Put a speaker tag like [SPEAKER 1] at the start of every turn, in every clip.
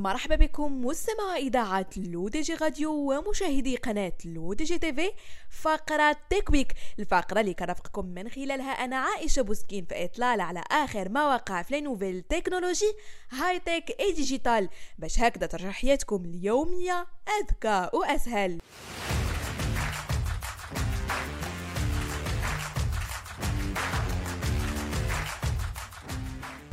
[SPEAKER 1] مرحبا بكم مستمع إذاعة L'ODJ Radio ومشاهدي قناة L'ODJ TV فقرة Tech Week الفقرة اللي كرفقكم من خلالها أنا عائشة بوسكين في إطلال على آخر ما وقع في nouvelles technologies high-tech et digital باش هكذا ترجع حياتكم اليومية أذكى وأسهل.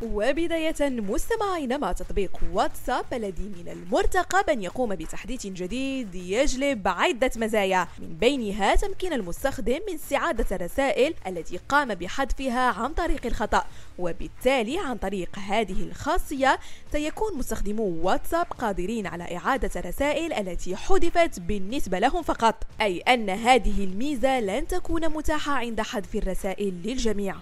[SPEAKER 1] وبداية مستمعين مع تطبيق واتساب الذي من المرتقب أن يقوم بتحديث جديد يجلب عدة مزايا من بينها تمكين المستخدم من استعادة الرسائل التي قام بحذفها عن طريق الخطأ وبالتالي عن طريق هذه الخاصية سيكون مستخدمو واتساب قادرين على إعادة الرسائل التي حذفت بالنسبة لهم فقط أي أن هذه الميزة لن تكون متاحة عند حذف الرسائل للجميع.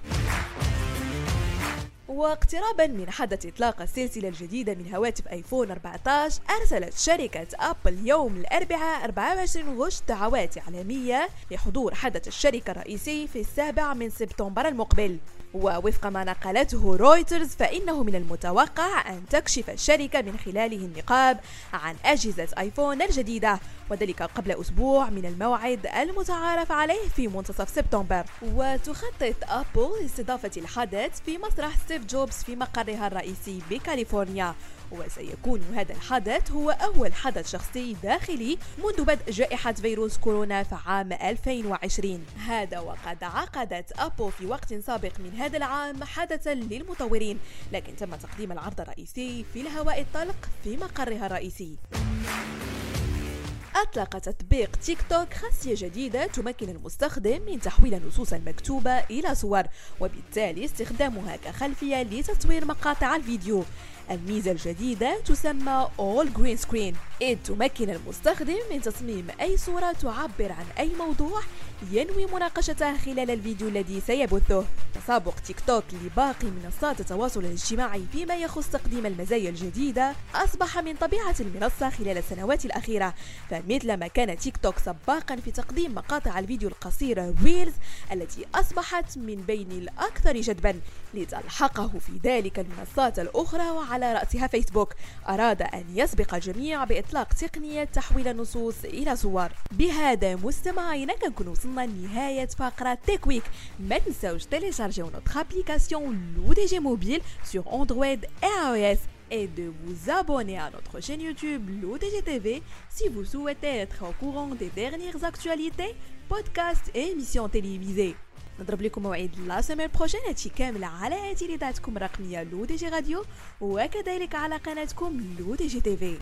[SPEAKER 1] واقترابا من حدث إطلاق السلسلة الجديدة من هواتف آيفون 14 أرسلت شركة أبل يوم الأربعاء 24 غشت دعوات إعلامية لحضور حدث الشركة الرئيسي في السابع من سبتمبر المقبل. ووفق ما نقلته رويترز فإنه من المتوقع أن تكشف الشركة من خلاله النقاب عن أجهزة آيفون الجديدة. وذلك قبل أسبوع من الموعد المتعارف عليه في منتصف سبتمبر. وتخطط أبل استضافة الحدث في مسرح ستيف جوبز في مقرها الرئيسي بكاليفورنيا. وسيكون هذا الحدث هو أول حدث شخصي داخلي منذ بدء جائحة فيروس كورونا في عام 2020 هذا وقد عقدت أبل في وقت سابق من هذا العام حدثا للمطورين لكن تم تقديم العرض الرئيسي في الهواء الطلق في مقرها الرئيسي. أطلق تطبيق تيك توك خاصية جديدة تمكن المستخدم من تحويل النصوص المكتوبة إلى صور وبالتالي استخدامها كخلفية لتصوير مقاطع الفيديو. الميزة الجديدة تسمى AI Green Screen. إذ تمكن المستخدم من تصميم أي صورة تعبر عن أي موضوع ينوي مناقشته خلال الفيديو الذي سيبثه. تسابق تيك توك لباقي منصات التواصل الاجتماعي فيما يخص تقديم المزايا الجديدة أصبح من طبيعة المنصة خلال السنوات الأخيرة. فمثل ما كان تيك توك سباقا في تقديم مقاطع الفيديو القصيرة Reels التي أصبحت من بين الأكثر جذبا لتلحقه في ذلك المنصات الأخرى وعلى رأسها فيسبوك. أراد أن يسبق الجميع بإطلاق تقنية تحويل النصوص إلى صور. بهذا مستمعينا كنكون وصلنا لنهاية فقرة Tech Week ما تنساوش télécharger notre application L'ODJ Mobile sur Android et iOS. Et de vous abonner à notre chaîne YouTube L'ODJ TV si vous souhaitez être au courant des dernières actualités, et émissions télévisées. نضرب لكم موعد la semaine prochaine هادشي كامل على اذاعتكم الرقميه L'ODJ Radio وكذلك على قناتكم L'ODJ TV